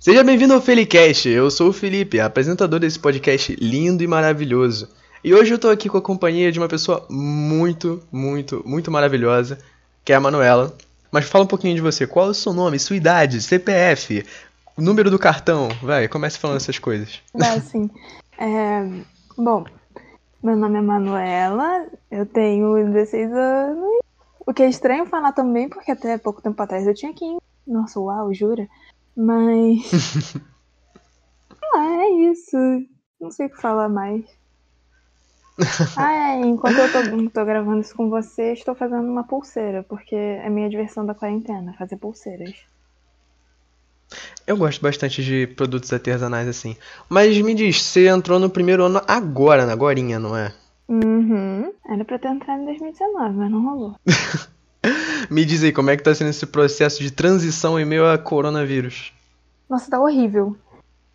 Seja bem-vindo ao Felicast. Eu sou o Felipe, apresentador desse podcast lindo e maravilhoso. E hoje eu tô aqui com a companhia de uma pessoa muito, muito, muito maravilhosa, que é a Manuela. Mas fala um pouquinho de você. Qual é o seu nome, sua idade, CPF, número do cartão? Vai, comece falando essas coisas. Vai, sim. É, bom, meu nome é Manuela, eu tenho 16 anos. O que é estranho falar também, porque até pouco tempo atrás eu tinha 15. Nossa, uau, jura? Mas. ah, é isso. Não sei o que falar mais. ah, é. Enquanto eu tô, tô, gravando isso com você, estou fazendo uma pulseira, porque é minha diversão da quarentena, fazer pulseiras. Eu gosto bastante de produtos artesanais assim. Mas me diz, você entrou no primeiro ano agora, na agorinha, não é? Uhum. Era pra ter entrado em 2019, mas não rolou. Me diz aí, como é que tá sendo esse processo de transição em meio a coronavírus? Nossa, tá horrível.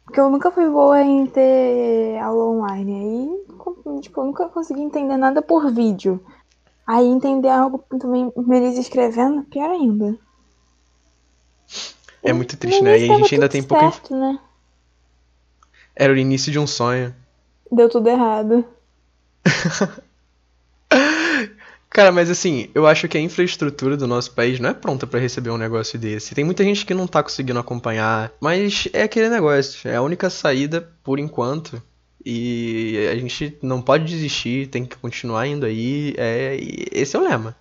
Porque eu nunca fui boa em ter aula online. Aí, tipo, eu nunca consegui entender nada por vídeo. Aí entender algo também, Melissa escrevendo, pior ainda. É muito triste, né? E a gente ainda tem pouco. Certo, né? Era o início de um sonho. Deu tudo errado. Cara, mas assim, eu acho que a infraestrutura do nosso país não é pronta para receber um negócio desse. Tem muita gente que não tá conseguindo acompanhar, mas é aquele negócio, é a única saída por enquanto. E a gente não pode desistir, tem que continuar indo aí. É, esse é o lema.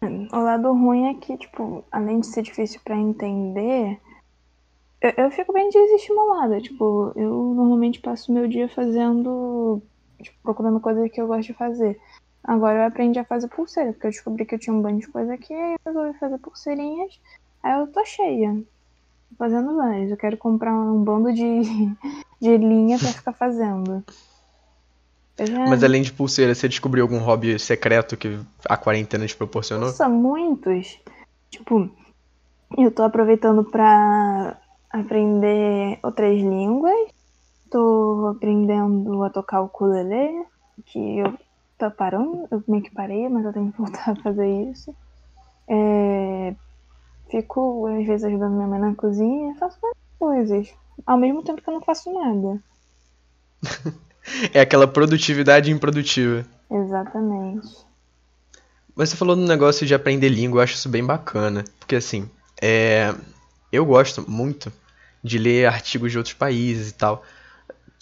O lado ruim é que, tipo, além de ser difícil para entender, eu, eu, fico bem desestimulada. Tipo, eu normalmente passo meu dia fazendo. Tipo, procurando coisas que eu gosto de fazer. Agora eu aprendi a fazer pulseira, porque eu descobri que eu tinha um bando de coisa aqui, aí eu resolvi fazer pulseirinhas. Aí eu tô cheia. Tô fazendo mais. Eu quero comprar um bando de, de linha pra ficar fazendo. Mas além de pulseira, você descobriu algum hobby secreto que a quarentena te proporcionou? Nossa, muitos. Tipo, eu tô aproveitando pra aprender outras línguas. Tô aprendendo a tocar o ukulele, que eu tá parando, eu meio que parei, mas eu tenho que voltar a fazer isso. É, fico, às vezes, ajudando minha mãe na cozinha, faço várias coisas. Ao mesmo tempo que eu não faço nada. é aquela produtividade improdutiva. Exatamente. Mas você falou no negócio de aprender língua, eu acho isso bem bacana. Porque assim, é... eu gosto muito de ler artigos de outros países e tal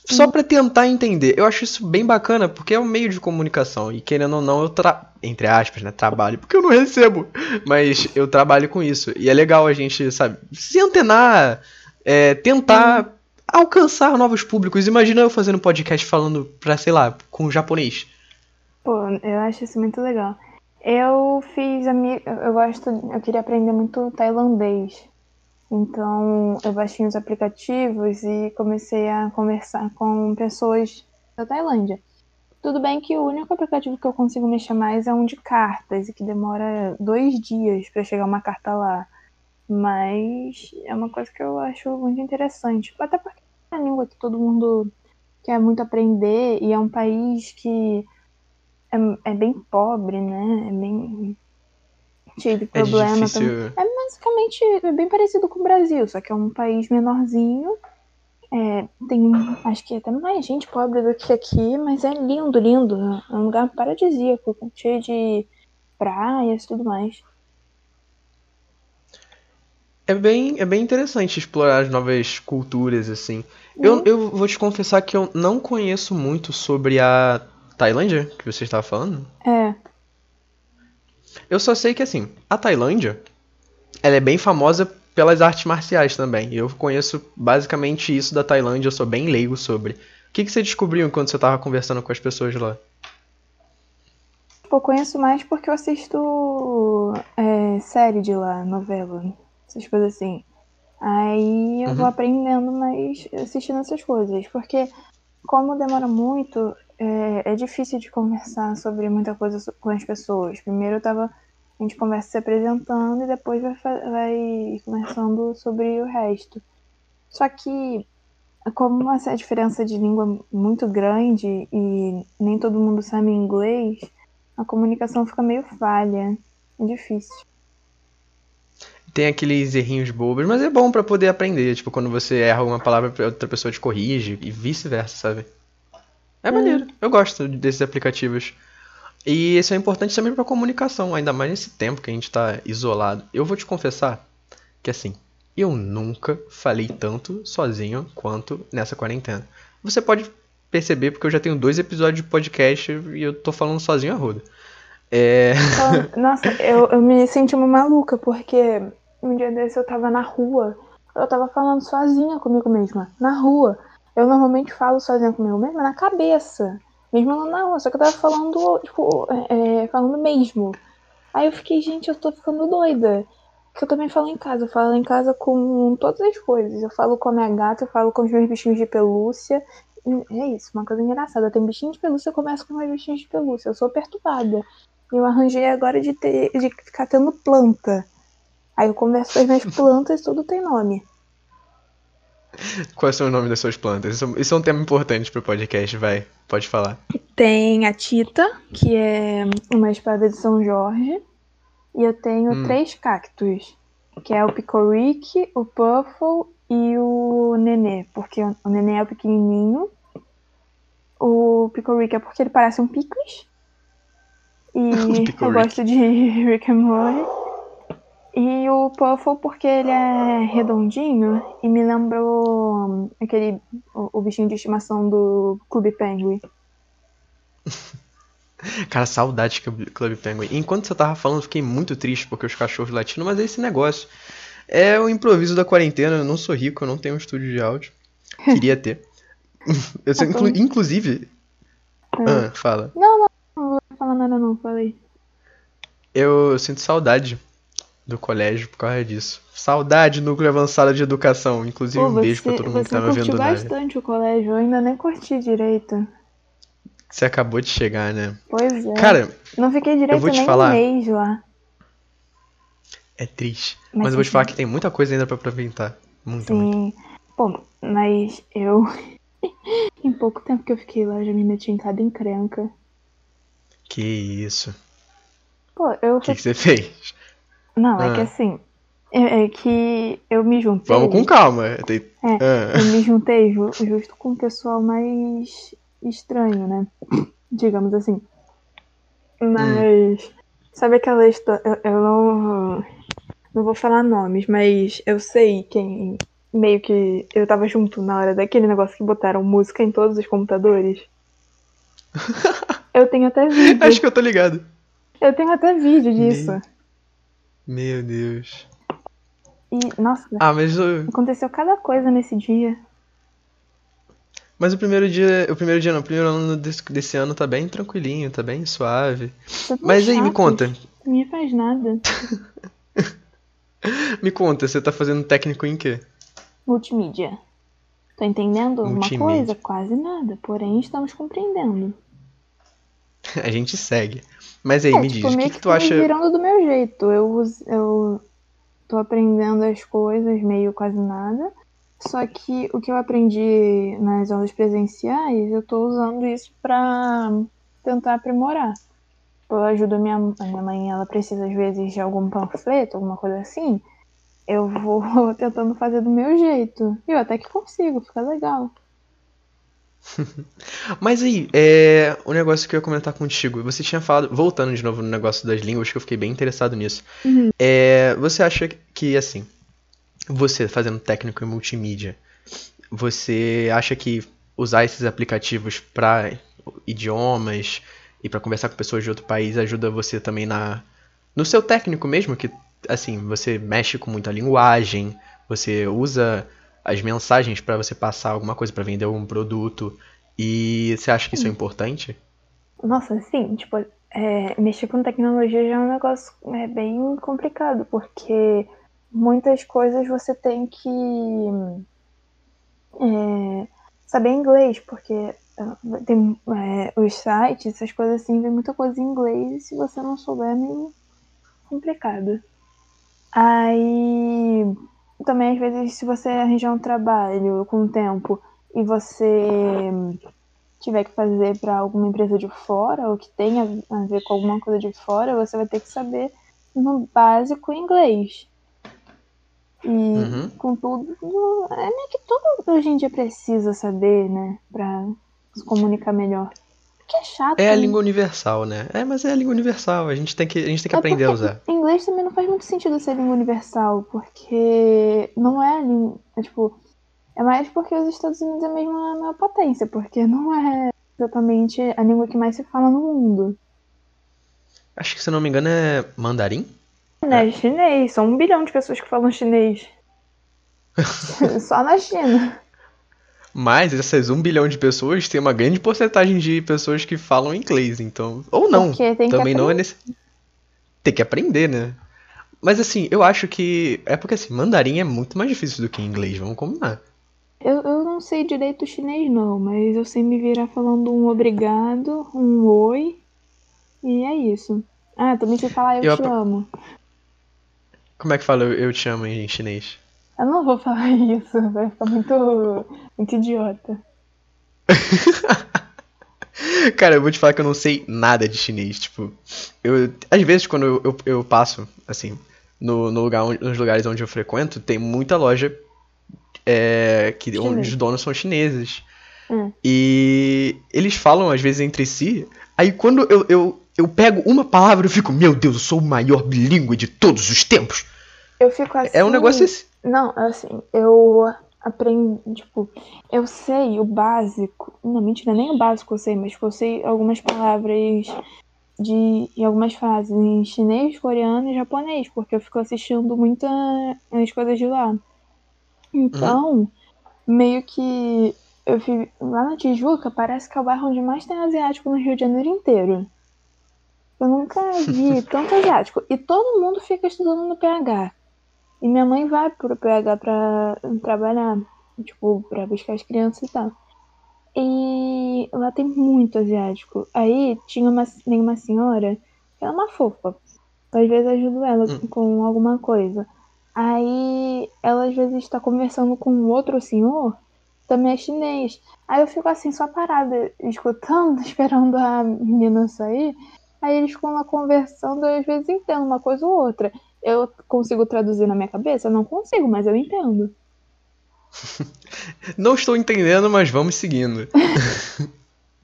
só para tentar entender. Eu acho isso bem bacana, porque é um meio de comunicação. E querendo ou não, eu tra... entre aspas, né, trabalho, porque eu não recebo, mas eu trabalho com isso. E é legal a gente, sabe, se antenar, é, tentar alcançar novos públicos. Imagina eu fazendo podcast falando pra, sei lá, com japonês. Pô, eu acho isso muito legal. Eu fiz a minha. Eu gosto. Eu queria aprender muito tailandês. Então eu baixei os aplicativos e comecei a conversar com pessoas da Tailândia. Tudo bem que o único aplicativo que eu consigo mexer mais é um de cartas e que demora dois dias para chegar uma carta lá. Mas é uma coisa que eu acho muito interessante. Até porque é uma língua que todo mundo quer muito aprender e é um país que é, é bem pobre, né? É bem tive é problema difícil... também. É basicamente bem parecido com o Brasil, só que é um país menorzinho. É, tem, acho que até mais gente pobre do que aqui, mas é lindo, lindo. É um lugar paradisíaco, cheio de praias e tudo mais. É bem, é bem interessante explorar as novas culturas, assim. Eu, uhum. eu vou te confessar que eu não conheço muito sobre a Tailândia, que você estava falando. É. Eu só sei que assim, a Tailândia, ela é bem famosa pelas artes marciais também. Eu conheço basicamente isso da Tailândia, eu sou bem leigo sobre. O que, que você descobriu enquanto você estava conversando com as pessoas lá? Eu conheço mais porque eu assisto é, série de lá, novela, essas coisas assim. Aí eu uhum. vou aprendendo mais assistindo essas coisas. Porque como demora muito, é, é, difícil de conversar sobre muita coisa com as pessoas. Primeiro eu tava, a gente conversa se apresentando e depois vai, vai conversando sobre o resto. Só que, como essa diferença de língua muito grande e nem todo mundo sabe inglês, a comunicação fica meio falha. É difícil. tem aqueles errinhos bobos, mas é bom pra poder aprender. Tipo, quando você erra uma palavra, outra pessoa te corrige e vice-versa, sabe? É maneiro. Eu gosto desses aplicativos. E isso é importante também pra comunicação, ainda mais nesse tempo que a gente tá isolado. Eu vou te confessar que assim, eu nunca falei tanto sozinho quanto nessa quarentena. Você pode perceber porque eu já tenho dois episódios de podcast e eu tô falando sozinho a roda. É... Nossa, eu, eu me senti uma maluca, porque um dia desse eu tava na rua, eu tava falando sozinha comigo mesma, na rua. Eu normalmente falo sozinha comigo mesma na cabeça, mesmo na rua, só que eu tava falando, tipo, é, falando mesmo. Aí eu fiquei, gente, eu tô ficando doida. Porque eu também falo em casa, eu falo em casa com todas as coisas. Eu falo com a minha gata, eu falo com os meus bichinhos de pelúcia. É isso, uma coisa engraçada. Tem bichinho de pelúcia, eu começo com meus bichinhos de pelúcia. Eu sou perturbada. Eu arranjei agora de, ter, de ficar tendo planta. Aí eu converso com as minhas plantas, tudo tem nome. Quais são os nomes das suas plantas? Isso, isso é um tema importante pro podcast, vai. Pode falar. Tem a Tita, que é uma espada de São Jorge. E eu tenho Hum. três cactos. Que é o Picoric, o Puffle e o Nenê. Porque o Nenê é o pequenininho. O Picoric é porque ele parece um picles. E eu gosto de Rick and Morty. E o Puffle porque ele é redondinho e me lembrou hum, aquele o, o bichinho de estimação do Clube Penguin. Cara, saudade que o Club Penguin. Enquanto você tava falando, eu fiquei muito triste porque os cachorros latindo, mas é esse negócio. É o improviso da quarentena. Eu não sou rico, eu não tenho um estúdio de áudio. Queria ter. Eu sou, inclu- inclusive. Ah, fala. Não vou falar nada não, falei. Eu sinto saudade do colégio por causa disso. Saudade núcleo avançado de educação. Inclusive, Pô, um beijo pra você, todo mundo que tá me na área. bastante o colégio, eu ainda nem curti direito. Você acabou de chegar, né? Pois é. Cara, não fiquei direito vou te nem falar. um mês lá. é triste. Mas Mas eu vou te falar que tem muita coisa ainda pra aproveitar. Muita. Sim. Pô, mas eu. em pouco tempo que eu fiquei lá, já me meti em cada encrenca. Que isso. Pô, eu. O que, que você fez? Não, é Ah. que assim. É, é que eu me juntei. Vamos com calma. Tem- É, Ah. eu me juntei ju- justo com o pessoal mais estranho, né? Digamos assim. Mas. Sabe aquela história. Eu, eu não. Não vou falar nomes, mas eu sei quem. Meio que eu tava junto na hora daquele negócio que botaram música em todos os computadores. Eu tenho até vídeo. Acho que eu tô ligado. Eu tenho até vídeo disso. Meu Deus. E, nossa, Ah, mas o, aconteceu cada coisa nesse dia. mas o primeiro dia. O primeiro dia não, o primeiro ano desse, desse ano tá bem tranquilinho, tá bem suave. Tá Mas aí, me chato, conta. Ninguém faz nada. Me conta, você tá fazendo técnico em quê? Multimídia. Tá entendendo alguma Multimídia. coisa? Quase nada. Porém, estamos compreendendo. A gente segue. Mas aí, é, me tipo, diz, o que, que, tu tô acha. virando do meu jeito. Eu, eu tô aprendendo as coisas meio quase nada. Só que o que eu aprendi nas aulas presenciais, eu tô usando isso pra tentar aprimorar. Eu ajudo a minha, a minha mãe, ela precisa às vezes de algum panfleto, alguma coisa assim. Eu vou tentando fazer do meu jeito. E eu até que consigo, fica legal. Mas aí, é. O negócio que eu ia comentar contigo. Você tinha falado. Voltando de novo no negócio das línguas, que eu fiquei bem interessado nisso. Uhum. É. Você acha que, assim. Você fazendo técnico em multimídia. Você acha que usar esses aplicativos pra idiomas e pra conversar com pessoas de outro país ajuda você também na. No seu técnico mesmo, que assim, você mexe com muita linguagem, você usa as mensagens pra você passar alguma coisa, pra vender algum produto. E você acha que isso é importante? Nossa, sim, tipo, é, mexer com tecnologia já é um negócio é, bem complicado, porque muitas coisas você tem que é, saber inglês, porque ah, tem é, os sites, essas coisas assim, vem muita coisa em inglês, e se você não souber é meio complicado. Aí também às vezes se você arranjar um trabalho com o tempo e você tiver que fazer para alguma empresa de fora ou que tenha a ver com alguma coisa de fora, você vai ter que saber no básico inglês. E uhum. com tudo, é meio que tudo hoje em dia precisa saber, né? Pra se comunicar melhor. Que é chato. É a né? língua universal, né? É, mas é a língua universal. A gente tem que, a gente tem que é aprender a usar. Inglês também não faz muito sentido ser língua universal, porque não é a língua. É, tipo, é mais porque os Estados Unidos é mesmo a maior potência, porque não é exatamente a língua que mais se fala no mundo. Acho que, se não me engano, é mandarim? É, é. chinês. São um bilhão de pessoas que falam chinês. Só na China. Mas essas um bilhão de pessoas tem uma grande porcentagem de pessoas que falam inglês, então. Ou não. Também não é nesse. Tem que aprender, né? Mas assim, eu acho que. É porque assim, mandarim é muito mais difícil do que inglês, vamos combinar. Eu, eu não sei direito chinês, não, mas eu sei me virar falando um obrigado, um oi. E é isso. Ah, também sei falar eu, eu te amo. Como é que fala eu, eu te amo em chinês? Eu não vou falar isso, vai ficar muito, muito idiota. Cara, eu vou te falar que eu não sei nada de chinês. Tipo, eu. Às vezes quando eu, eu, eu passo, assim, no, no lugar onde, nos lugares onde eu frequento, tem muita loja é, que, onde os donos são chineses. Hum. E eles falam às vezes entre si. Aí quando eu, eu, eu pego uma palavra, eu fico, meu Deus, eu sou o maior bilíngue de todos os tempos. Eu fico assim. É um negócio assim. Não, assim, eu aprendi, tipo, eu sei o básico. Não, mentira, nem o básico eu sei, mas tipo, eu sei algumas palavras de e algumas frases em chinês, coreano e japonês, porque eu fico assistindo muitas coisas de lá. Então, uhum. meio que eu fui lá na Tijuca, parece que é o bairro onde mais tem asiático no Rio de Janeiro inteiro. Eu nunca vi tanto asiático. E todo mundo fica estudando no PH. E minha mãe vai pro PH pra trabalhar, tipo, pra buscar as crianças e tal. E lá tem muito asiático. Aí tinha uma, tem uma senhora que é uma fofa. Às vezes ajudo ela hum. com alguma coisa. Aí ela às vezes está conversando com outro senhor, também é chinês. Aí eu fico assim, só parada, escutando, esperando a menina sair. Aí eles ficam lá conversando, eu às vezes entendo uma coisa ou outra. Eu consigo traduzir na minha cabeça? Não consigo, mas eu entendo. Não estou entendendo, mas vamos seguindo.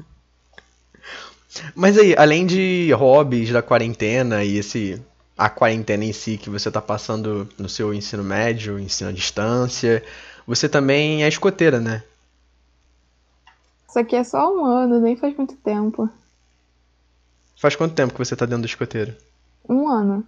mas aí, além de hobbies da quarentena e esse a quarentena em si que você está passando no seu ensino médio, ensino à distância, você também é escoteira, né? Isso aqui é só um ano, nem faz muito tempo. Faz quanto tempo que você está dentro do escoteiro? Um ano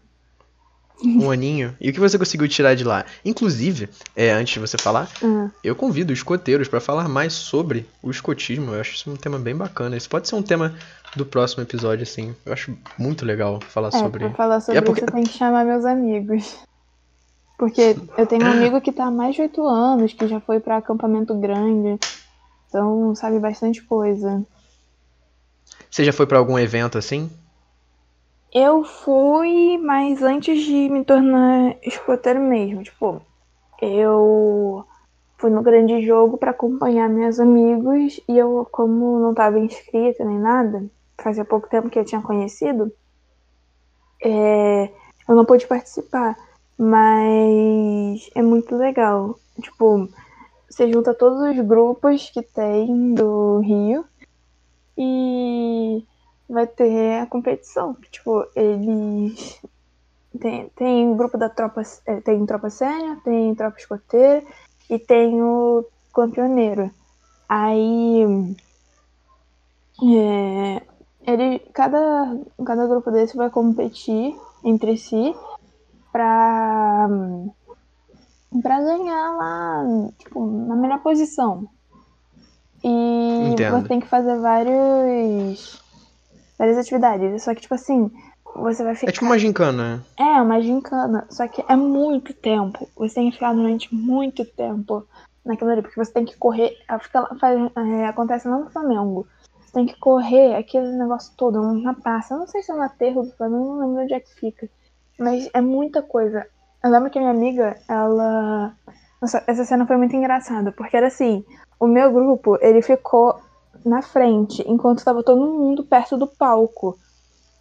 um aninho. E o que você conseguiu tirar de lá? Inclusive, é, antes de você falar, uhum. eu convido os escoteiros para falar mais sobre o escotismo. Eu acho isso um tema bem bacana. Isso pode ser um tema do próximo episódio, assim. Eu acho muito legal falar é, sobre. Pra falar sobre é porque... isso, eu tenho que chamar meus amigos. Porque eu tenho um amigo que tá há mais de oito anos, que já foi para acampamento grande. Então, sabe bastante coisa. Você já foi para algum evento assim? Eu fui, mas antes de me tornar escoteiro mesmo. Tipo, eu fui no grande jogo para acompanhar meus amigos e eu, como não estava inscrita nem nada, fazia pouco tempo que eu tinha conhecido, é, eu não pude participar. Mas é muito legal. Tipo, você junta todos os grupos que tem do Rio e vai ter a competição. Tipo, eles. Tem, tem grupo da tropa. É, tem tropa sênior, tem tropa escoteira e tem o campeoneiro. Aí. É, ele, cada, cada grupo desse vai competir entre si pra, pra ganhar lá, tipo, na melhor posição. E Entendo. você tem que fazer vários várias atividades. Só que, tipo assim, você vai ficar. É tipo uma gincana. Né? É, uma gincana. Só que é muito tempo. Você tem que ficar durante muito tempo naquilo ali, porque você tem que correr. Fica, faz, é, acontece lá no Flamengo. Você tem que correr aquele negócio todo, uma praça. Eu não sei se é no aterro do Flamengo, não lembro onde é que fica. Mas é muita coisa. Eu lembro que a minha amiga, ela. Nossa, essa cena foi muito engraçada, porque era assim: o meu grupo, ele ficou na frente, enquanto estava todo mundo perto do palco.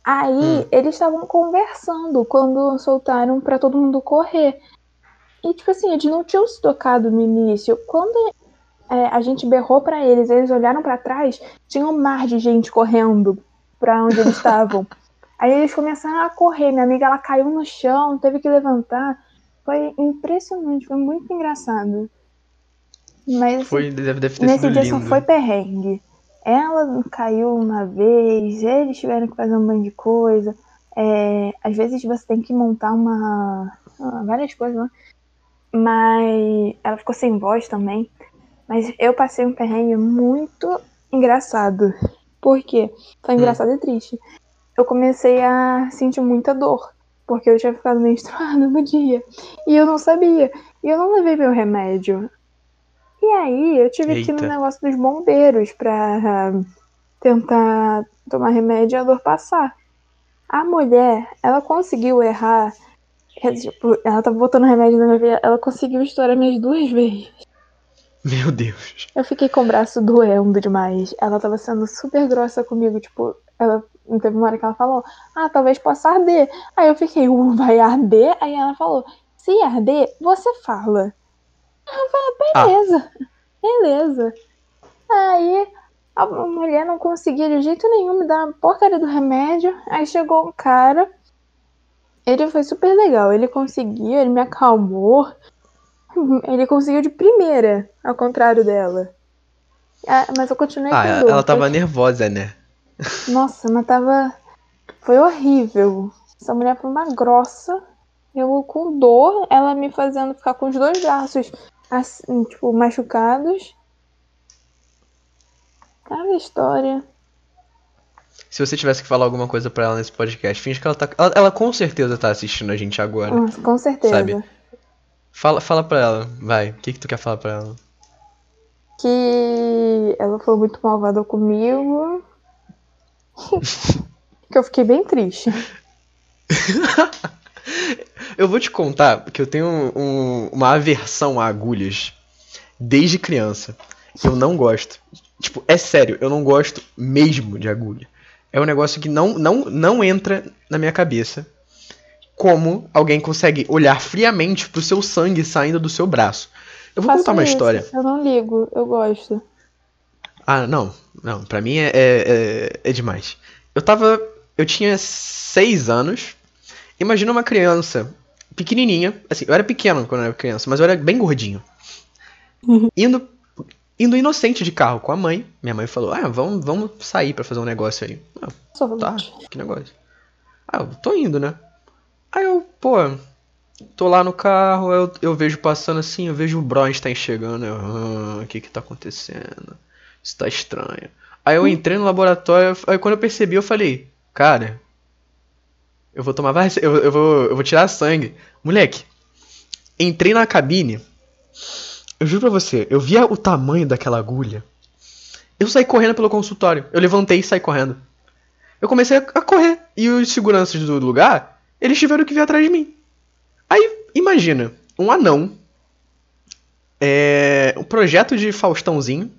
Aí hum. eles estavam conversando quando soltaram para todo mundo correr. E, tipo assim, eles não tinham se tocado no início. Quando é, a gente berrou para eles, eles olharam para trás, tinha um mar de gente correndo pra onde eles estavam. Aí eles começaram a correr. Minha amiga, ela caiu no chão, teve que levantar. Foi impressionante, foi muito engraçado. Mas Foi, deve, deve ter nesse dia lindo. só foi perrengue. Ela caiu uma vez, eles tiveram que fazer um monte de coisa. É, às vezes você tem que montar uma. várias coisas lá. Mas ela ficou sem voz também. Mas eu passei um perrengue muito engraçado. Por quê? Foi engraçado e triste. Eu comecei a sentir muita dor. Porque eu tinha ficado menstruada no dia. E eu não sabia. E eu não levei meu remédio. E aí eu tive que ir no Eita. negócio dos bombeiros pra ah, tentar tomar remédio e a dor passar. A mulher, ela conseguiu errar. Tipo, ela tava botando remédio na minha veia, ela conseguiu estourar minhas duas vezes. Meu Deus. Eu fiquei com o braço doendo demais. Ela tava sendo super grossa comigo, tipo, ela teve uma hora que ela falou, ah, talvez possa arder. Aí eu fiquei, uh, vai arder? Aí ela falou, se arder, você fala. Aí eu falei, beleza, beleza. Aí a mulher não conseguia de jeito nenhum me dar a porcaria do remédio. Aí chegou um cara. Ele foi super legal. Ele conseguiu, ele me acalmou. Ele conseguiu de primeira, ao contrário dela. Ah, mas eu continuei Ah, com ela, dor. ela tava Foi- nervosa, né? Nossa, mas tava. Foi horrível. Essa mulher foi uma grossa. Eu com dor, ela me fazendo ficar com os dois braços assim, tipo, machucados. Cada história. Se você tivesse que falar alguma coisa pra ela nesse podcast, finge que ela tá. Ela, ela com certeza tá assistindo a gente agora. Nossa, com certeza. Sabe? Fala, fala pra ela, vai. O que, que tu quer falar pra ela? Que ela foi muito malvada comigo. que eu fiquei bem triste. Eu vou te contar que eu tenho um- uma aversão a agulhas desde criança. Eu não gosto. Tipo, é sério, eu não gosto mesmo de agulha. É um negócio que não, não, não entra na minha cabeça. Como alguém consegue olhar friamente pro seu sangue saindo do seu braço. Eu vou Faço contar uma isso, história. Eu não ligo, eu gosto. Ah, não. Não, pra mim é, é, é, é demais. Eu tava. Eu tinha seis anos. Imagina uma criança pequenininha. Assim, eu era pequeno quando eu era criança, mas eu era bem gordinho. Indo, indo inocente de carro com a mãe. Minha mãe falou: Ah, vamos, vamos sair pra fazer um negócio aí. Ah, tá, que negócio. Ah, eu tô indo, né? Aí eu, pô, tô lá no carro, eu, eu vejo passando assim, eu vejo o Bronstein chegando. Eu, ah, o que que tá acontecendo? Isso tá estranho. Aí eu entrei no laboratório, aí quando eu percebi, eu falei, cara, eu vou tomar vacina, eu, eu, vou, eu vou tirar sangue. Moleque, entrei na cabine, eu juro pra você, eu via o tamanho daquela agulha. Eu saí correndo pelo consultório. Eu levantei e saí correndo. Eu comecei a correr. E os seguranças do lugar, eles tiveram que vir atrás de mim. Aí, imagina, um anão. É. Um projeto de Faustãozinho.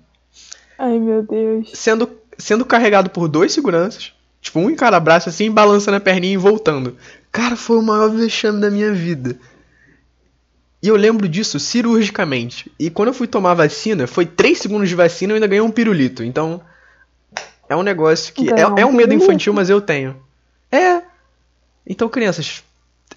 Ai, meu Deus. Sendo, sendo carregado por dois seguranças. Tipo, um em cada braço assim, balançando a perninha e voltando. Cara, foi o maior vexame da minha vida. E eu lembro disso cirurgicamente. E quando eu fui tomar a vacina, foi 3 segundos de vacina e eu ainda ganhei um pirulito. Então. É um negócio que. É, um é um medo infantil, mas eu tenho. É. Então, crianças,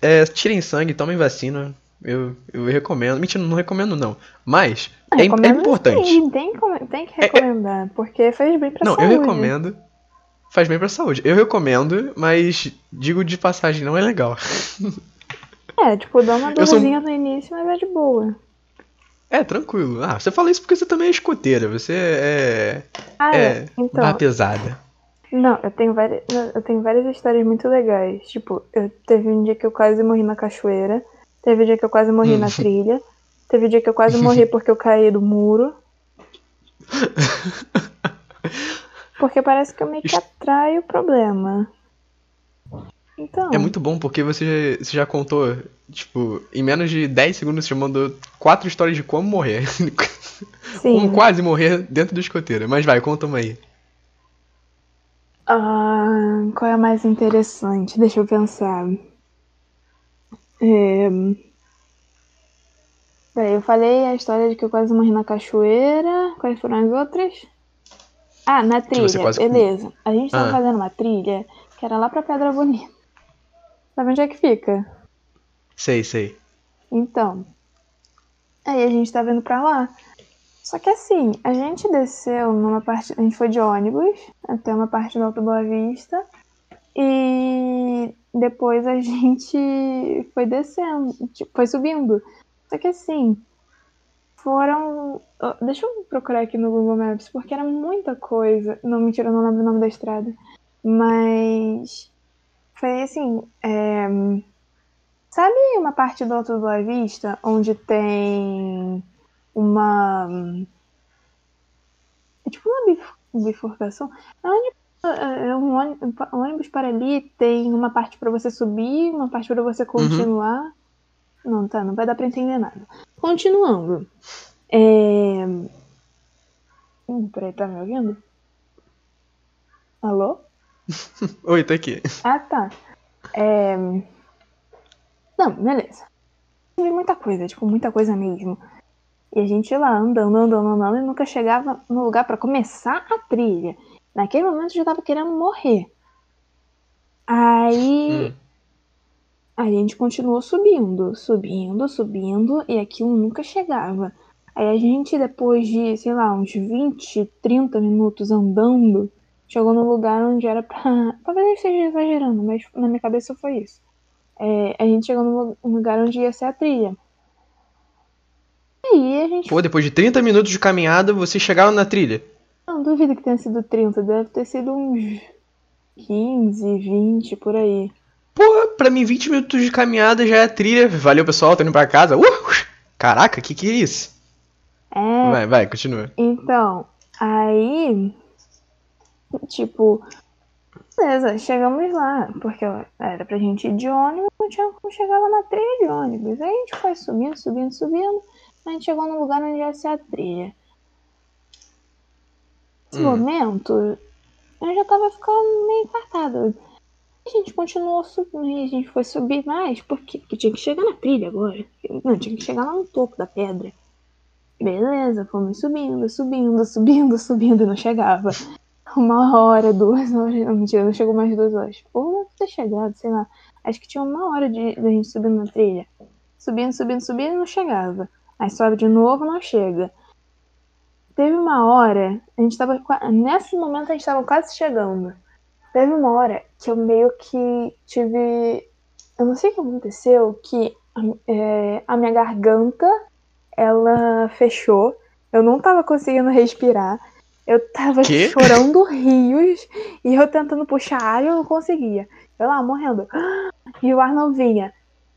é, tirem sangue, tomem vacina. Eu, eu recomendo. Mentira, não recomendo não. Mas é, é importante. Sim, tem, que- tem que recomendar, porque faz bem pra Não, saúde. eu recomendo. Faz bem pra saúde. Eu recomendo, mas digo de passagem, não é legal. É, tipo, dá uma Eu sou- dorzinha no início, mas é de boa. É, tranquilo. Ah, você fala isso porque você também é escoteira. Você é. Ah, é. é. Então, barra pesada. não, eu tenho várias, eu tenho várias histórias muito legais. Tipo, eu teve um dia que eu quase morri na cachoeira, teve um dia que eu quase morri na trilha, teve um dia que eu quase morri porque eu caí do muro. Porque parece que eu meio que atraio o problema. Então, É muito bom porque você, você já contou, tipo, em menos de 10 segundos você mandou quatro histórias de como morrer. como sim. quase morrer dentro do escoteiro. Mas vai, conta uma aí. Ah, qual é a mais interessante? Deixa eu pensar. É, Peraí, eu falei a história de que eu quase morri na cachoeira. Quais foram as outras? Ah, na trilha, quase- beleza. A gente tava Ah. fazendo uma trilha que era lá pra Pedra Bonita. Sabe onde é que fica? Sei, sei. Então. Aí a gente tava indo pra lá. Só que assim, a gente desceu numa parte. A gente foi de ônibus até uma parte do Alto Boa Vista. E depois a gente foi descendo, tipo, foi subindo. Só que assim, foram. Deixa eu procurar aqui no Google Maps, porque era muita coisa. Não, mentira, eu não lembro o nome da estrada. Mas. Foi assim. é, Sabe uma parte do Alto Boa Vista onde tem uma. É tipo uma bif- bifurcação? É onde é um ôni- um ônibus para ali, tem uma parte para você subir, uma parte para você continuar. Não, tá, não vai dar pra entender nada. Continuando. É... Hum, peraí, tá me ouvindo? Alô? Oi, tá aqui. Ah, tá. É... Não, beleza. Vi muita coisa, tipo, muita coisa mesmo. E a gente ia lá andando, andando, andando e nunca chegava no lugar pra começar a trilha. Naquele momento eu já tava querendo morrer. Aí Hum. A gente continuou subindo, subindo, subindo e aquilo nunca chegava. Aí a gente, depois de, sei lá, uns 20, 30 minutos andando, chegou no lugar onde era pra. Talvez eu esteja exagerando, mas na minha cabeça foi isso. É, a gente chegou no lu- no lugar onde ia ser a trilha. Aí a gente. Pô, depois de 30 minutos de caminhada, vocês chegaram na trilha. Não duvido que tenha sido 30, deve ter sido uns 15, 20 por aí. Pô, pra mim 20 minutos de caminhada já é trilha. Valeu, pessoal, tô indo pra casa. Uh! Caraca, que que é isso? É. Vai, vai, continua. Então, aí, tipo, beleza, chegamos lá, porque era pra gente ir de ônibus, não tinha como chegar lá na trilha de ônibus. Aí a gente foi subindo, subindo, subindo, a gente chegou no lugar onde ia ser a trilha. Nesse Hum. momento, eu já tava ficando meio infartada. A gente continuou subindo, a gente foi subir mais? Porque tinha que chegar na trilha agora. Não, tinha que chegar lá no topo da pedra. Beleza, fomos subindo, subindo, subindo, subindo não chegava. Uma hora, duas horas. Não, mentira, não chegou mais duas horas. Ou ter chegado, sei lá. Acho que tinha uma hora de, de a gente subindo na trilha. Subindo, subindo, subindo não chegava. Aí sobe de novo, não chega. Teve uma hora, a gente tava. Nesse momento a gente tava quase chegando. Teve uma hora que eu meio que tive. Eu não sei o que aconteceu, que é, a minha garganta ela fechou. Eu não tava conseguindo respirar. Eu tava chorando rios e eu tentando puxar ar e eu não conseguia. Eu lá morrendo. E o ar não vinha.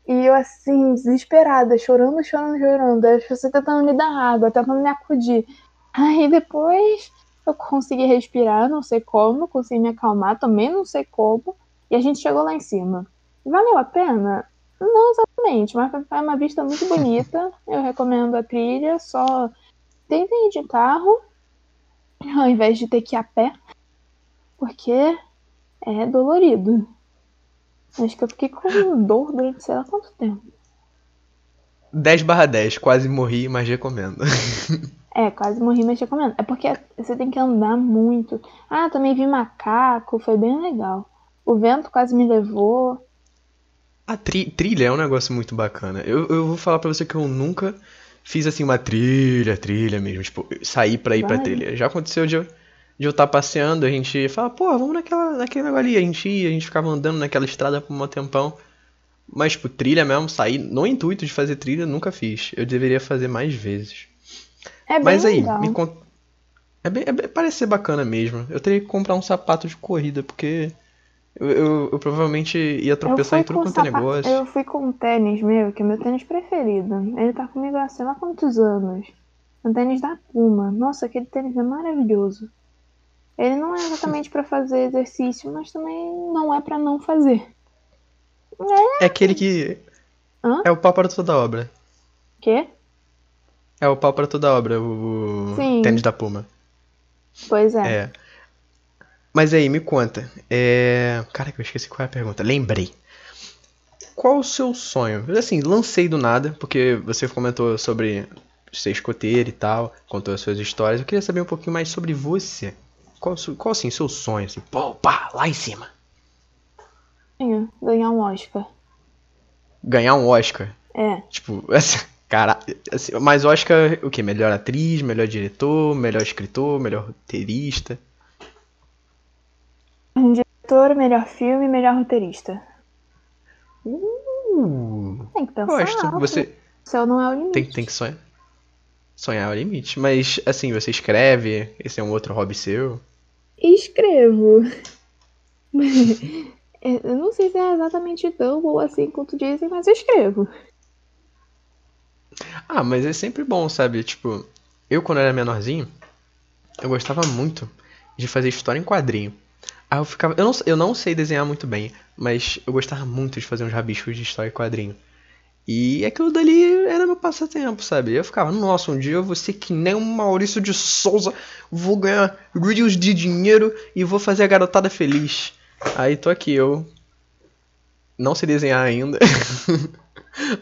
E eu assim, desesperada, chorando, chorando, chorando. As pessoas tentando me dar água, tentando me acudir. Aí depois eu consegui respirar, não sei como, consegui me acalmar, também não sei como. E a gente chegou lá em cima. Valeu a pena? Não exatamente, mas foi uma vista muito bonita. Eu recomendo a trilha, só tentem ir de carro ao invés de ter que ir a pé, porque é dolorido. Acho que eu fiquei com dor durante sei lá quanto tempo. 10 barra 10, quase morri, mas recomendo. É, quase morri, mas recomendo. É porque você tem que andar muito. Ah, também vi macaco, foi bem legal. O vento quase me levou. A tri- trilha é um negócio muito bacana. Eu, eu vou falar pra você que eu nunca fiz assim uma trilha, trilha mesmo, tipo, sair pra ir pra Vai. trilha. Já aconteceu de eu de eu estar passeando, a gente fala, pô, vamos naquela, naquele negócio ali. A gente ia, a gente ficava andando naquela estrada por um tempão. Mas, tipo, trilha mesmo, sair no intuito de fazer trilha, nunca fiz. Eu deveria fazer mais vezes. É bem Mas aí, legal. me conta. É bem, é bem- parece ser bacana mesmo. Eu teria que comprar um sapato de corrida, porque eu, eu- eu provavelmente ia tropeçar em tudo com quanto é negócio. Eu fui com um tênis meu, que é meu tênis preferido. Ele tá comigo há sei lá quantos anos. Um tênis da Puma. Nossa, aquele tênis é maravilhoso. Ele não é exatamente pra fazer exercício, mas também não é pra não fazer. É aquele que. Hã? É o para toda obra. Quê? É o pau para toda obra, o Sim. tênis da Puma. Pois é. É. Mas aí, me conta. É. Cara, que eu esqueci qual é a pergunta. Lembrei. qual o seu sonho? Assim, lancei do nada, porque você comentou sobre ser escoteiro e tal, contou as suas histórias. Eu queria saber um pouquinho mais sobre você. Qual, qual assim, seu sonho? Assim, pô, pá, lá em cima. Ganhar um Oscar. Ganhar um Oscar? É. Tipo, assim, cara, assim, mas Oscar, o que? Melhor atriz, melhor diretor, melhor escritor, melhor roteirista? Diretor, melhor filme, melhor roteirista. Uh, tem que pensar gosto. alto. Você O céu não é o limite. tem, tem que sonhar. Sonhar é o limite. Mas, assim, você escreve, esse é um outro hobby seu. Escrevo. eu não sei se é exatamente tão bom assim quanto dizem, mas eu escrevo. Ah, mas é sempre bom, sabe? Tipo, eu quando era menorzinho, eu gostava muito de fazer história em quadrinho. Aí eu ficava. Eu não, eu não sei desenhar muito bem, mas eu gostava muito de fazer uns rabiscos de história em quadrinho. E aquilo dali era meu passatempo, sabe? Eu ficava, nossa, um dia eu vou ser que nem um Maurício de Souza, vou ganhar rios de dinheiro e vou fazer a garotada feliz. Aí tô aqui, eu não sei desenhar ainda.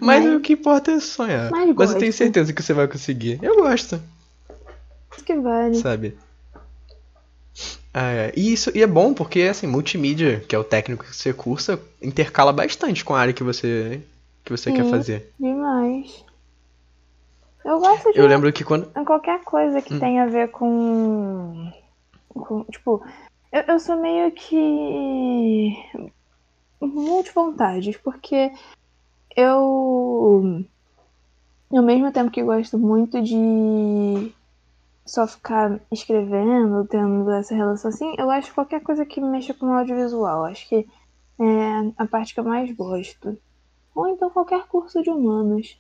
Mas, o que importa é sonhar. Mas Mas eu tenho certeza que você vai conseguir. Eu gosto, Isso que vale. sabe? Ah, é. E isso e é bom porque assim, multimídia, que é o técnico que você cursa, intercala bastante com a área que você que você quer Sim. fazer. Demais. Eu gosto de Eu lembro que quando qualquer coisa que Hum. tenha a ver com. com- tipo, eu, eu sou meio que. multivontades, porque eu. Ao mesmo tempo que gosto muito de só ficar escrevendo, tendo essa relação assim, eu acho qualquer coisa que mexa com o audiovisual. Acho que é a parte que eu mais gosto. Ou então qualquer curso de humanos.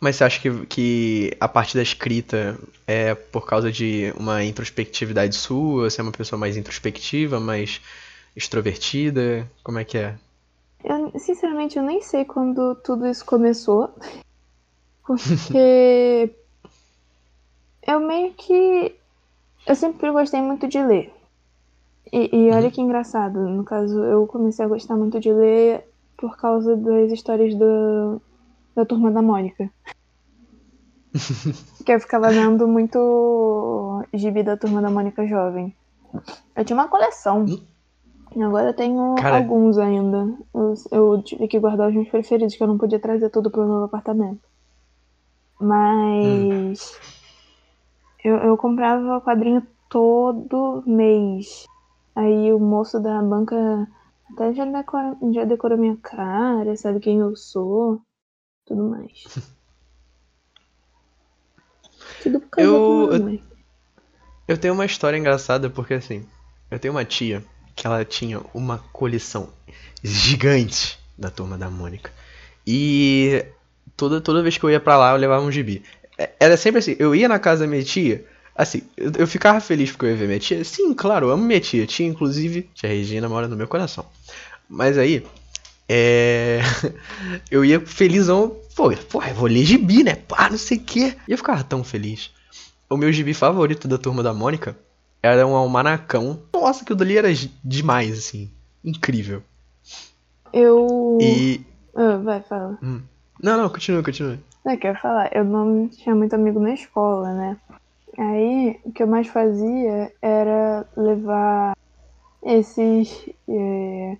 Mas você acha que, que a parte da escrita é por causa de uma introspectividade sua? Você é uma pessoa mais introspectiva, mais extrovertida? Como é que é? Eu, sinceramente, eu nem sei quando tudo isso começou. Porque eu meio que. Eu sempre gostei muito de ler. E, e olha que engraçado, no caso, eu comecei a gostar muito de ler por causa das histórias do, da turma da Mônica. que eu ficava lendo muito gibi da turma da Mônica jovem. Eu tinha uma coleção. Agora eu tenho Cara. alguns ainda. Eu, eu tive que guardar os meus preferidos, que eu não podia trazer tudo pro novo apartamento. Mas. Eu, eu comprava quadrinho todo mês. Aí o moço da banca até já, decora, já decorou minha cara, sabe quem eu sou, tudo mais. Tudo por causa Eu- da mamãe. Eu tenho uma história engraçada porque assim, eu tenho uma tia que ela tinha uma coleção gigante da turma da Mônica. E toda, toda vez que eu ia pra lá, eu levava um gibi. É- Era sempre assim, eu ia na casa da minha tia, assim, eu, eu ficava feliz porque eu ia ver minha tia. Sim, claro, eu amo minha tia. Tia, inclusive, tia Regina mora no meu coração. Mas aí, é. eu ia felizão, pô, pô, eu vou ler gibi, né? Pá, não sei o quê. E eu ficava tão feliz. O meu gibi favorito da turma da Mônica era um almanacão. Nossa, aquilo dali era demais, assim. Incrível. Eu. E. Ah, vai, fala. hum. Não, não, continua, continua. É que eu ia falar, eu não tinha muito amigo na escola, né? Aí o que eu mais fazia era levar esses. É,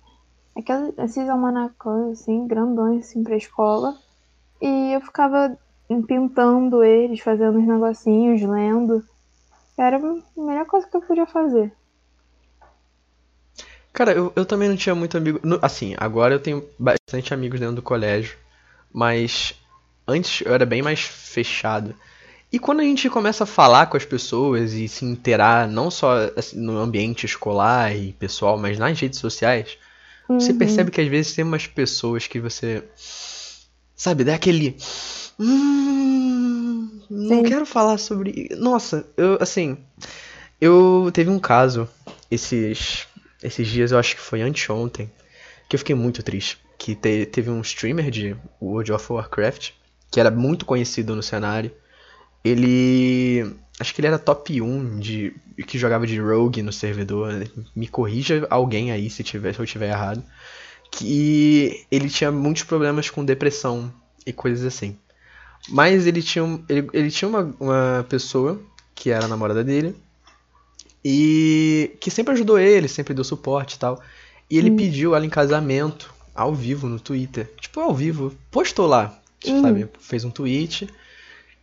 aqueles, esses almanacões, assim, grandões, assim, pra escola. E eu ficava pintando eles, fazendo uns negocinhos, lendo. Era a melhor coisa que eu podia fazer. Cara, eu, eu também não tinha muito amigo. assim, agora eu tenho bastante amigos dentro do colégio. Mas antes eu era bem mais fechado. E quando a gente começa a falar com as pessoas e se interar, não só assim, no ambiente escolar e pessoal, mas nas redes sociais, você Uhum. percebe que às vezes tem umas pessoas que você. Sabe, dá aquele. Hum, não quero falar sobre. Nossa, eu, assim. Eu teve um caso esses, esses dias, eu acho que foi anteontem, que eu fiquei muito triste. Que te- teve um streamer de World of Warcraft, que era muito conhecido no cenário. Ele. Acho que ele era top 1 de. que jogava de Rogue no servidor. Me corrija alguém aí se, tiver, se eu tiver errado. que ele tinha muitos problemas com depressão e coisas assim. Mas ele tinha, ele, ele tinha uma, uma pessoa que era a namorada dele e que sempre ajudou ele, sempre deu suporte e tal. E ele hum. pediu ela em casamento ao vivo no Twitter. Tipo, ao vivo. Postou lá, hum. sabe? Fez um tweet.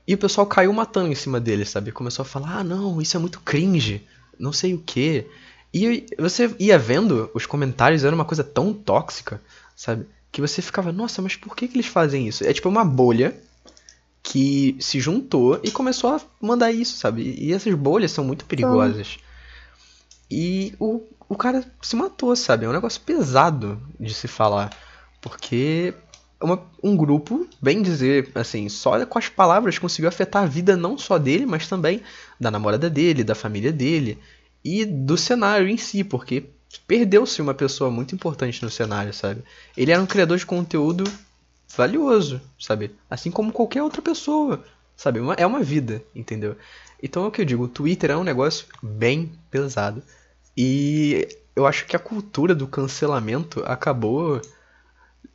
E o pessoal caiu matando em cima dele, sabe? Começou a falar: ah, não, isso é muito cringe. Não sei o que. E você ia vendo os comentários, era uma coisa tão tóxica, sabe? Que você ficava, nossa, mas por que, que eles fazem isso? É tipo uma bolha que se juntou e começou a mandar isso, sabe? E essas bolhas são muito perigosas. E o, o cara se matou, sabe? É um negócio pesado de se falar. Porque uma, um grupo, bem dizer, assim, só com as palavras conseguiu afetar a vida não só dele, mas também da namorada dele, da família dele e do cenário em si, porque perdeu-se uma pessoa muito importante no cenário, sabe? Ele era um criador de conteúdo valioso, sabe? Assim como qualquer outra pessoa, sabe? é uma vida, entendeu? Então é o que eu digo, o Twitter é um negócio bem pesado. E eu acho que a cultura do cancelamento acabou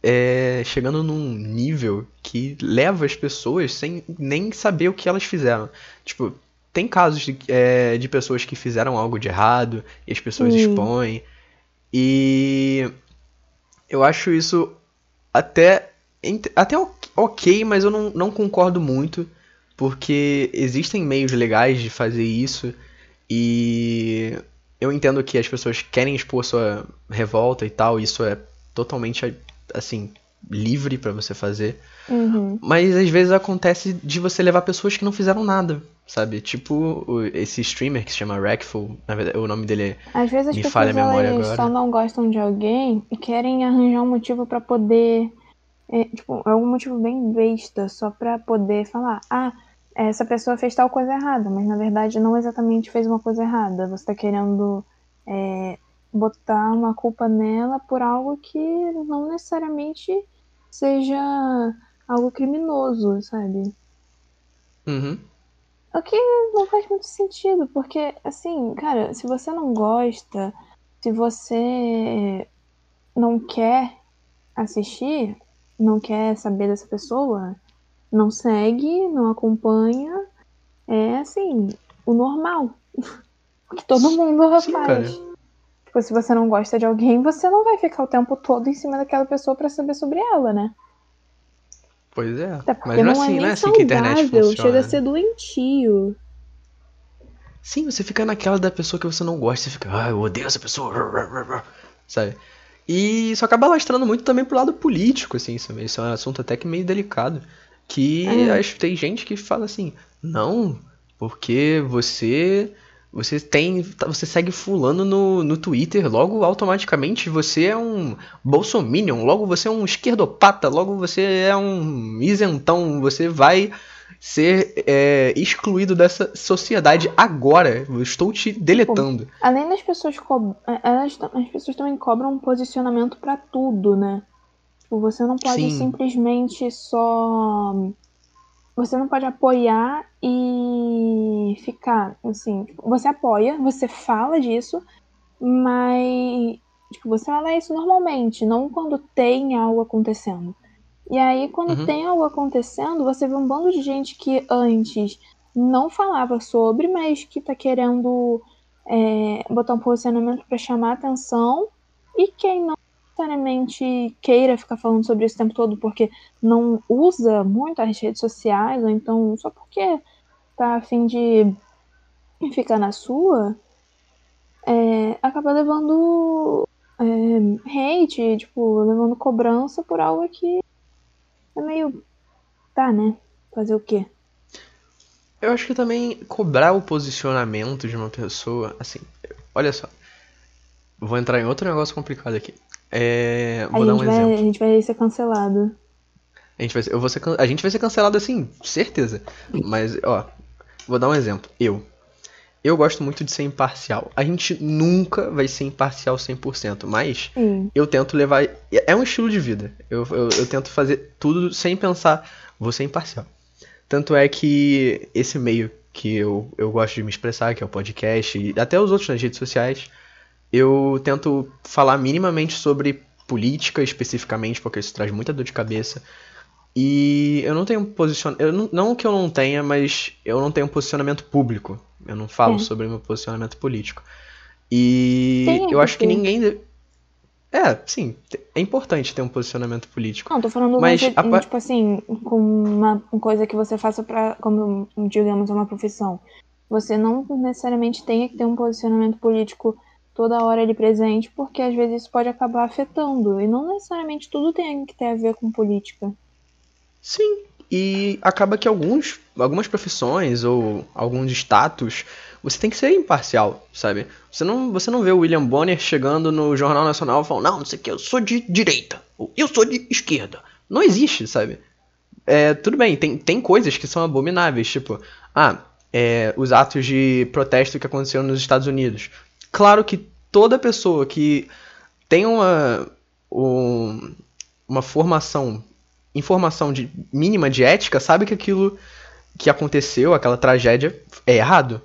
é, chegando num nível que leva as pessoas sem nem saber o que elas fizeram. Tipo, tem casos de, é, de pessoas que fizeram algo de errado e as pessoas hum. expõem. E eu acho isso até até ok, mas eu não, não concordo muito, porque existem meios legais de fazer isso, e eu entendo que as pessoas querem expor sua revolta e tal, isso é totalmente, assim, livre para você fazer. Uhum. Mas às vezes acontece de você levar pessoas que não fizeram nada, sabe? Tipo esse streamer que se chama Rackful, na verdade, o nome dele Às vezes me falha a memória agora. só não gostam de alguém e querem arranjar um motivo para poder é, tipo, é um motivo bem besta, só pra poder falar, ah, essa pessoa fez tal coisa errada, mas na verdade não exatamente fez uma coisa errada. Você tá querendo é, botar uma culpa nela por algo que não necessariamente seja algo criminoso, sabe? Uhum. O que não faz muito sentido, porque, assim, cara, se você não gosta, se você não quer assistir, não quer saber dessa pessoa, não segue, não acompanha. É assim, o normal. O que todo mundo Sim, faz. Tipo, se você não gosta de alguém, você não vai ficar o tempo todo em cima daquela pessoa para saber sobre ela, né? Pois é. Mas não, é assim, é não é assim que a internet funciona. Chega a ser doentio. Sim, você fica naquela da pessoa que você não gosta, você fica, ah, eu odeio essa pessoa, sabe? E isso acaba lastrando muito também pro lado político, assim, isso, isso é um assunto até que meio delicado. Que é. acho, tem gente que fala assim, não, porque você você tem. Você segue fulano no, no Twitter, logo automaticamente você é um bolsominion, logo você é um esquerdopata, logo você é um isentão, você vai ser é, excluído dessa sociedade agora. Eu estou te deletando. Além das pessoas co elas, as pessoas também cobram um posicionamento para tudo, né? Tipo, você não pode Sim. simplesmente só. Você não pode apoiar e ficar assim. Tipo, você apoia, você fala disso, mas tipo, você fala isso normalmente, não quando tem algo acontecendo. E aí, quando uhum. tem algo acontecendo, você vê um bando de gente que antes não falava sobre, mas que tá querendo é, botar um posicionamento para chamar atenção. E quem não necessariamente queira ficar falando sobre isso o tempo todo porque não usa muito as redes sociais, ou então só porque tá a fim de ficar na sua, é, acaba levando é, hate, tipo, levando cobrança por algo que é meio. Tá, né? Fazer o quê? Eu acho que também cobrar o posicionamento de uma pessoa, assim, olha só. Vou entrar em outro negócio complicado aqui. É, vou a dar um vai, exemplo. A gente vai ser cancelado. A gente vai ser, eu vou ser, a gente vai ser cancelado assim, certeza. Mas, ó, vou dar um exemplo. Eu. Eu gosto muito de ser imparcial. A gente nunca vai ser imparcial 100%, mas Sim. eu tento levar. É um estilo de vida. Eu, eu, eu, tento fazer tudo sem pensar, vou ser imparcial. Tanto é que esse meio que eu, eu gosto de me expressar, que é o podcast, e até os outros nas redes sociais, eu tento falar minimamente sobre política especificamente, porque isso traz muita dor de cabeça. E eu não tenho posicionamento. Não, não que eu não tenha, mas eu não tenho posicionamento público. Eu não falo é. sobre meu posicionamento político. E eu acho que ninguém. É, sim, é importante ter um posicionamento político. Não, tô falando mas a... tipo assim, com uma coisa que você faça para como digamos uma profissão. Você não necessariamente tem que ter um posicionamento político toda hora ali presente, porque às vezes isso pode acabar afetando. E não necessariamente tudo tem que ter a ver com política. E acaba que alguns, algumas profissões ou alguns status, você tem que ser imparcial, sabe? Você não, você não vê o William Bonner chegando no Jornal Nacional falando, não, não sei o que, eu sou de direita, ou eu sou de esquerda. Não existe, sabe? É, tudo bem, tem, tem coisas que são abomináveis, tipo, ah, é, os atos de protesto que aconteceram nos Estados Unidos. Claro que toda pessoa que tem uma, um, uma formação, informação de, mínima de ética, sabe que aquilo que aconteceu, aquela tragédia, é errado.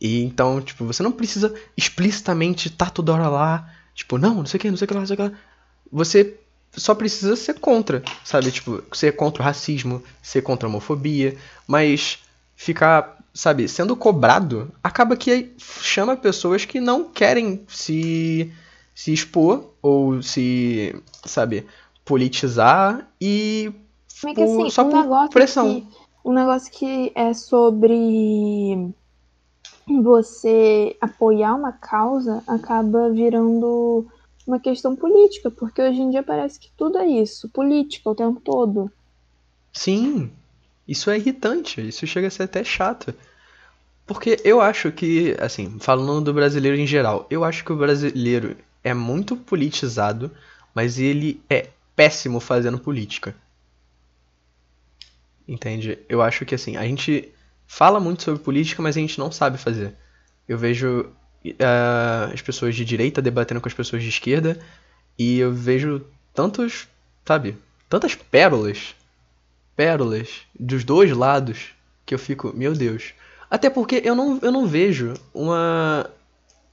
E então, tipo, você não precisa explicitamente estar tá toda hora lá, tipo, não, não sei o que, não sei o que lá, não sei o que lá. Você só precisa ser contra, sabe? Tipo, ser contra o racismo, ser contra a homofobia, mas ficar sabe, sendo cobrado, acaba que chama pessoas que não querem se, se expor ou se, sabe, politizar e é que, assim, só um por pressão. Que, um negócio que é sobre você apoiar uma causa acaba virando uma questão política, porque hoje em dia parece que tudo é isso, política o tempo todo. Sim, isso é irritante, isso chega a ser até chato. Porque eu acho que, assim, falando do brasileiro em geral, eu acho que o brasileiro é muito politizado, mas ele é péssimo fazendo política. Entende? Eu acho que, assim, a gente fala muito sobre política, mas a gente não sabe fazer. Eu vejo uh, as pessoas de direita debatendo com as pessoas de esquerda, e eu vejo tantos, sabe, tantas pérolas pérolas dos dois lados que eu fico, meu Deus. Até porque eu não, eu não vejo uma.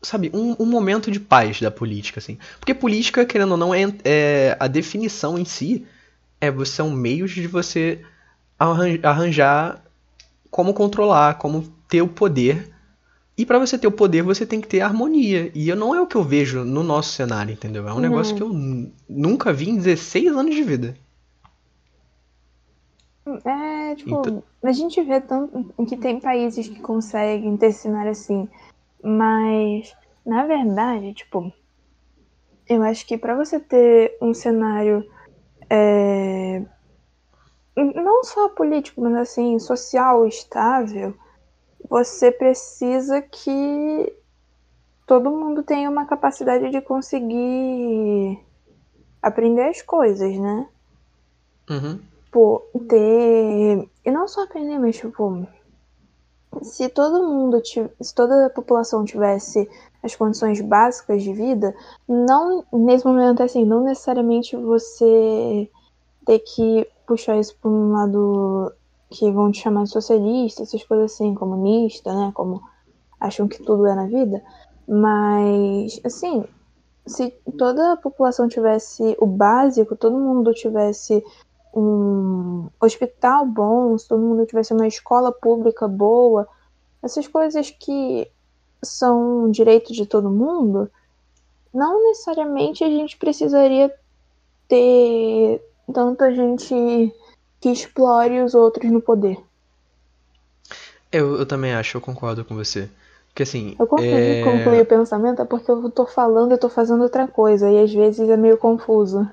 Sabe, um, um momento de paz da política, assim. Porque política, querendo ou não, é, é a definição em si é são meios de você arranjar como controlar, como ter o poder. E para você ter o poder, você tem que ter harmonia. E não é o que eu vejo no nosso cenário, entendeu? É um negócio que eu nunca vi em 16 anos de vida. É, tipo, então... a gente vê tanto que tem países que conseguem ter cenário assim, mas na verdade, tipo, eu acho que para você ter um cenário é, não só político, mas assim, social estável, você precisa que todo mundo tenha uma capacidade de conseguir aprender as coisas, né? Uhum ter. E não só aprender, mas, tipo. Se todo mundo, se toda a população tivesse as condições básicas de vida, não, nesse momento, assim, não necessariamente você ter que puxar isso para um lado que vão te chamar de socialista, essas coisas assim, comunista, né? Como acham que tudo é na vida. Mas, assim, se toda a população tivesse o básico, todo mundo tivesse um hospital bom, se todo mundo tivesse uma escola pública boa, essas coisas que são direito de todo mundo, não necessariamente a gente precisaria ter tanta gente que explore os outros no poder. Eu, eu também acho, eu concordo com você. Porque assim. Eu consegui é... concluir o pensamento é porque eu tô falando e tô fazendo outra coisa, e às vezes é meio confuso.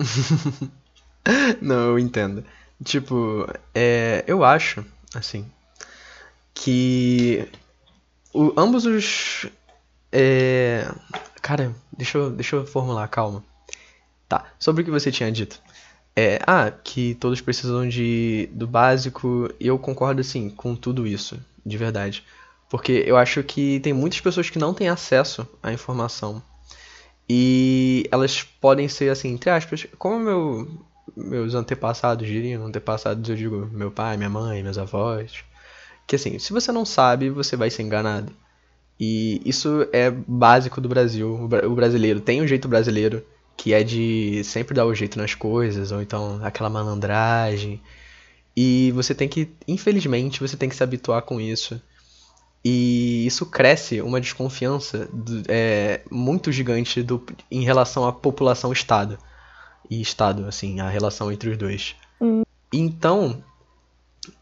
Não, eu entendo. Tipo, é, eu acho, assim, que o, ambos os. É, cara, deixa eu, deixa eu formular, calma. Tá, sobre o que você tinha dito. É, ah, que todos precisam de do básico, eu concordo assim com tudo isso, de verdade. Porque eu acho que tem muitas pessoas que não têm acesso à informação. E elas podem ser assim, entre aspas, como meu meus antepassados diriam, antepassados eu digo meu pai, minha mãe, meus avós, que assim, se você não sabe, você vai ser enganado. E isso é básico do Brasil. O brasileiro tem um jeito brasileiro que é de sempre dar o jeito nas coisas, ou então aquela malandragem. E você tem que, infelizmente, você tem que se habituar com isso. E isso cresce uma desconfiança é, muito gigante do, em relação à população-estado. E Estado, assim, a relação entre os dois. Hum. Então,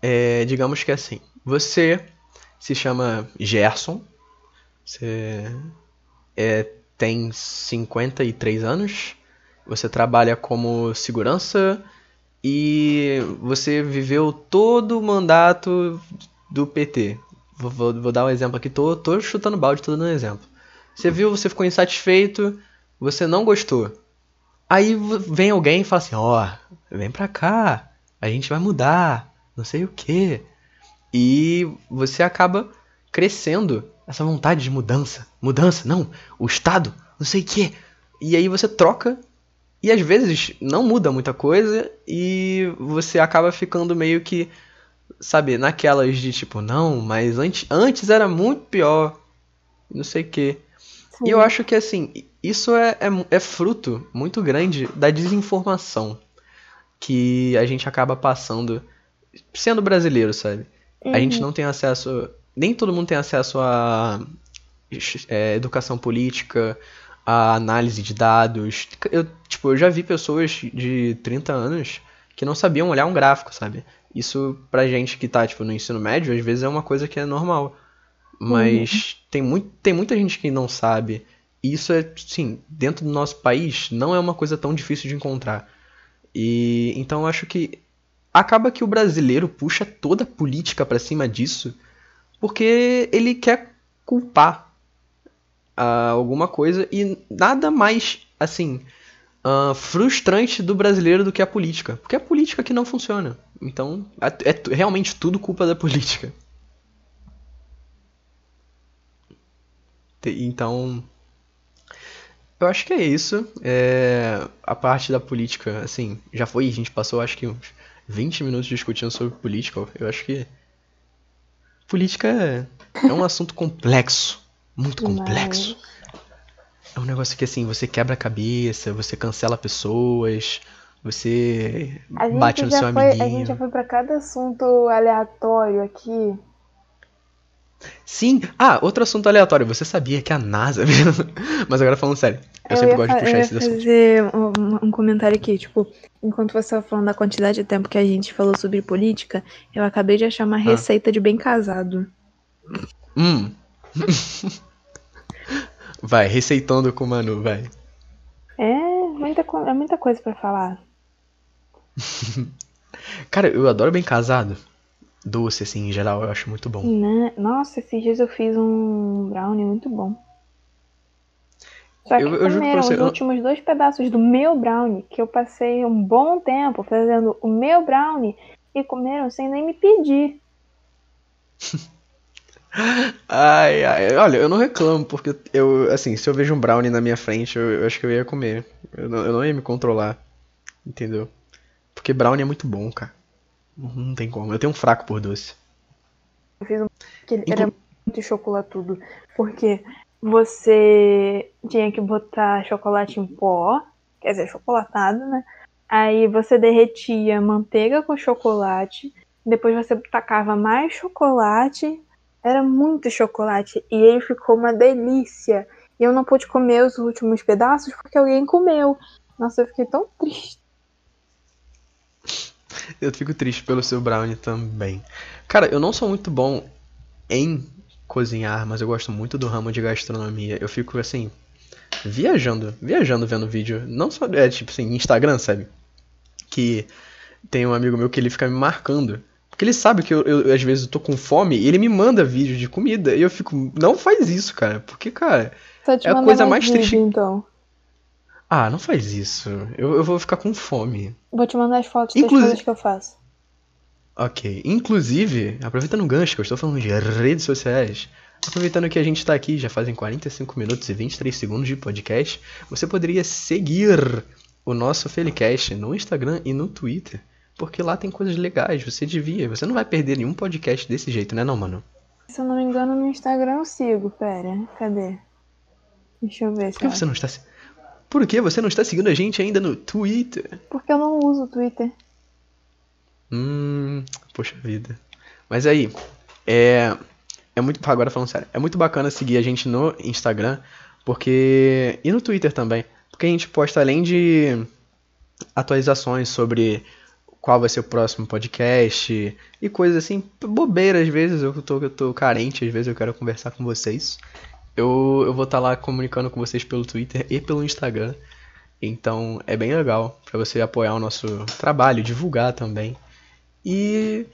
é, digamos que assim, você se chama Gerson, você é, tem 53 anos, você trabalha como segurança e você viveu todo o mandato do PT. Vou, vou, vou dar um exemplo aqui, tô, tô chutando balde, tô dando um exemplo. Você viu, você ficou insatisfeito, você não gostou. Aí vem alguém e fala assim: Ó, oh, vem pra cá, a gente vai mudar, não sei o que. E você acaba crescendo essa vontade de mudança. Mudança, não, o Estado, não sei o que. E aí você troca e às vezes não muda muita coisa e você acaba ficando meio que, sabe, naquelas de tipo, não, mas antes, antes era muito pior, não sei o que. E eu acho que assim, isso é, é, é fruto muito grande da desinformação que a gente acaba passando sendo brasileiro, sabe? Uhum. A gente não tem acesso. Nem todo mundo tem acesso a é, educação política, a análise de dados. Eu, tipo, eu já vi pessoas de 30 anos que não sabiam olhar um gráfico, sabe? Isso pra gente que tá, tipo, no ensino médio, às vezes é uma coisa que é normal. Mas uhum. tem, muito, tem muita gente que não sabe. E isso é, sim, dentro do nosso país, não é uma coisa tão difícil de encontrar. E então eu acho que acaba que o brasileiro puxa toda a política para cima disso, porque ele quer culpar uh, alguma coisa e nada mais assim uh, frustrante do brasileiro do que a política, porque é a política que não funciona. Então é, é realmente tudo culpa da política. Então eu acho que é isso. É, a parte da política, assim, já foi, a gente passou acho que uns 20 minutos discutindo sobre política. Eu acho que política é, é um assunto complexo, muito complexo. É um negócio que assim, você quebra a cabeça, você cancela pessoas, você bate no seu foi, amiguinho. A gente já foi pra cada assunto aleatório aqui. Sim. Ah, outro assunto aleatório. Você sabia que a NASA. Mas agora falando sério. Eu, eu sempre gosto de puxar esses assuntos. fazer um, um, comentário aqui. Tipo, enquanto você estava falando da quantidade de tempo que a gente falou sobre política, eu acabei de achar uma ah. receita de bem casado. Hum. vai, receitando com o Manu, vai. É muita, é muita coisa para falar. Cara, eu adoro bem casado doce, assim, em geral, eu acho muito bom. Né? Nossa, esses dias eu fiz um brownie muito bom. Só que eu, eu comeram os eu... últimos dois pedaços do meu brownie, que eu passei um bom tempo fazendo o meu brownie, e comeram sem nem me pedir. ai, ai, olha, eu não reclamo, porque eu, assim, se eu vejo um brownie na minha frente, eu, eu acho que eu ia comer. Eu não, eu não ia me controlar, entendeu? Porque brownie é muito bom, cara. Não tem como. Eu tenho um fraco por doce. Eu fiz um que era muito chocolatudo. Porque você tinha que botar chocolate em pó, quer dizer, chocolatado, né? Aí você derretia manteiga com chocolate, depois você tacava mais chocolate, era muito chocolate e ele ficou uma delícia. E eu não pude comer os últimos pedaços porque alguém comeu. Nossa, eu fiquei tão triste. Eu fico triste pelo seu brownie também. Cara, eu não sou muito bom em cozinhar, mas eu gosto muito do ramo de gastronomia. Eu fico assim, viajando, viajando vendo vídeo. Não só, é tipo assim, Instagram, sabe? Que tem um amigo meu que ele fica me marcando. Porque ele sabe que eu, eu às vezes eu tô com fome e ele me manda vídeo de comida. E eu fico, não faz isso, cara. Porque, cara, é a coisa mais vídeo, triste. Então. Ah, não faz isso. Eu, eu vou ficar com fome. Vou te mandar as fotos Inclusive... das coisas que eu faço. Ok. Inclusive, aproveitando o gancho que eu estou falando de redes sociais, aproveitando que a gente está aqui, já fazem 45 minutos e 23 segundos de podcast, você poderia seguir o nosso Felicast no Instagram e no Twitter. Porque lá tem coisas legais, você devia. Você não vai perder nenhum podcast desse jeito, né não, mano? Se eu não me engano, no Instagram eu sigo, pera. Cadê? Deixa eu ver. Por que você não está Por que você não está seguindo a gente ainda no Twitter? Porque eu não uso o Twitter. Hum, poxa vida. Mas aí, é. É muito. Agora falando sério, é muito bacana seguir a gente no Instagram, porque. E no Twitter também. Porque a gente posta além de atualizações sobre qual vai ser o próximo podcast e coisas assim, bobeiras às vezes, eu tô, eu tô carente, às vezes eu quero conversar com vocês. Eu, eu vou estar tá lá comunicando com vocês pelo Twitter e pelo Instagram. Então é bem legal para você apoiar o nosso trabalho, divulgar também. E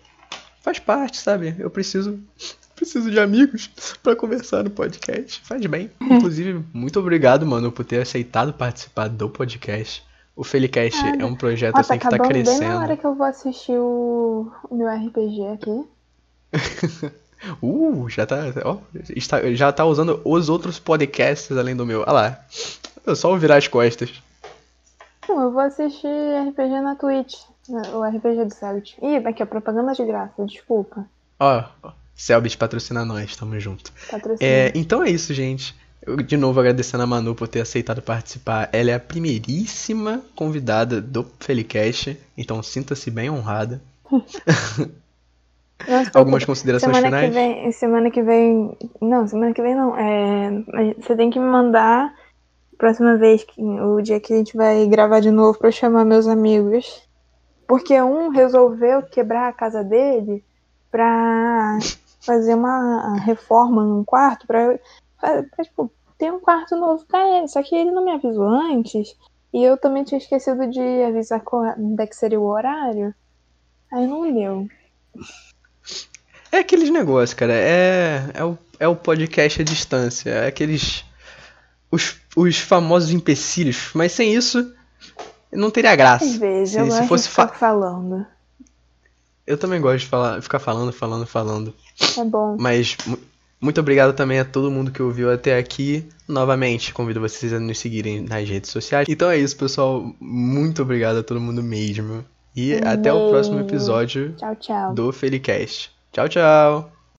faz parte, sabe? Eu preciso preciso de amigos para conversar no podcast. Faz bem. Inclusive, muito obrigado, mano, por ter aceitado participar do podcast. O Felicast é um projeto Ó, assim tá que tá crescendo. bem na hora que eu vou assistir o, o meu RPG aqui. Uh, já tá, ó, está, já tá usando os outros podcasts além do meu. Olha lá. É só virar as costas. Não, eu vou assistir RPG na Twitch. O RPG do Selbit. Ih, aqui, ó, propaganda de graça, desculpa. Ó, Selbit patrocina nós, tamo junto. Patrocina. É, então é isso, gente. Eu, de novo agradecendo a Manu por ter aceitado participar. Ela é a primeiríssima convidada do Felicast, então sinta-se bem honrada. Nossa, Algumas considerações semana finais? Que vem, semana que vem. Não, semana que vem não. É, você tem que me mandar próxima vez, o dia que a gente vai gravar de novo pra eu chamar meus amigos. Porque um resolveu quebrar a casa dele pra fazer uma reforma num quarto pra, pra, pra tipo, ter um quarto novo pra ele. Só que ele não me avisou antes. E eu também tinha esquecido de avisar quando é que seria o horário. Aí não deu. É aqueles negócios, cara. É, é, o, é o podcast à distância. É aqueles. Os, os famosos empecilhos. Mas sem isso, não teria graça. Às vezes, Se- eu se gosto fosse de ficar fa- falando. Eu também gosto de falar, ficar falando, falando, falando. É bom. Mas mu- muito obrigado também a todo mundo que ouviu até aqui. Novamente, convido vocês a nos seguirem nas redes sociais. Então é isso, pessoal. Muito obrigado a todo mundo mesmo. E até o próximo episódio Tchau, tchau. do Felicast. Tchau, tchau.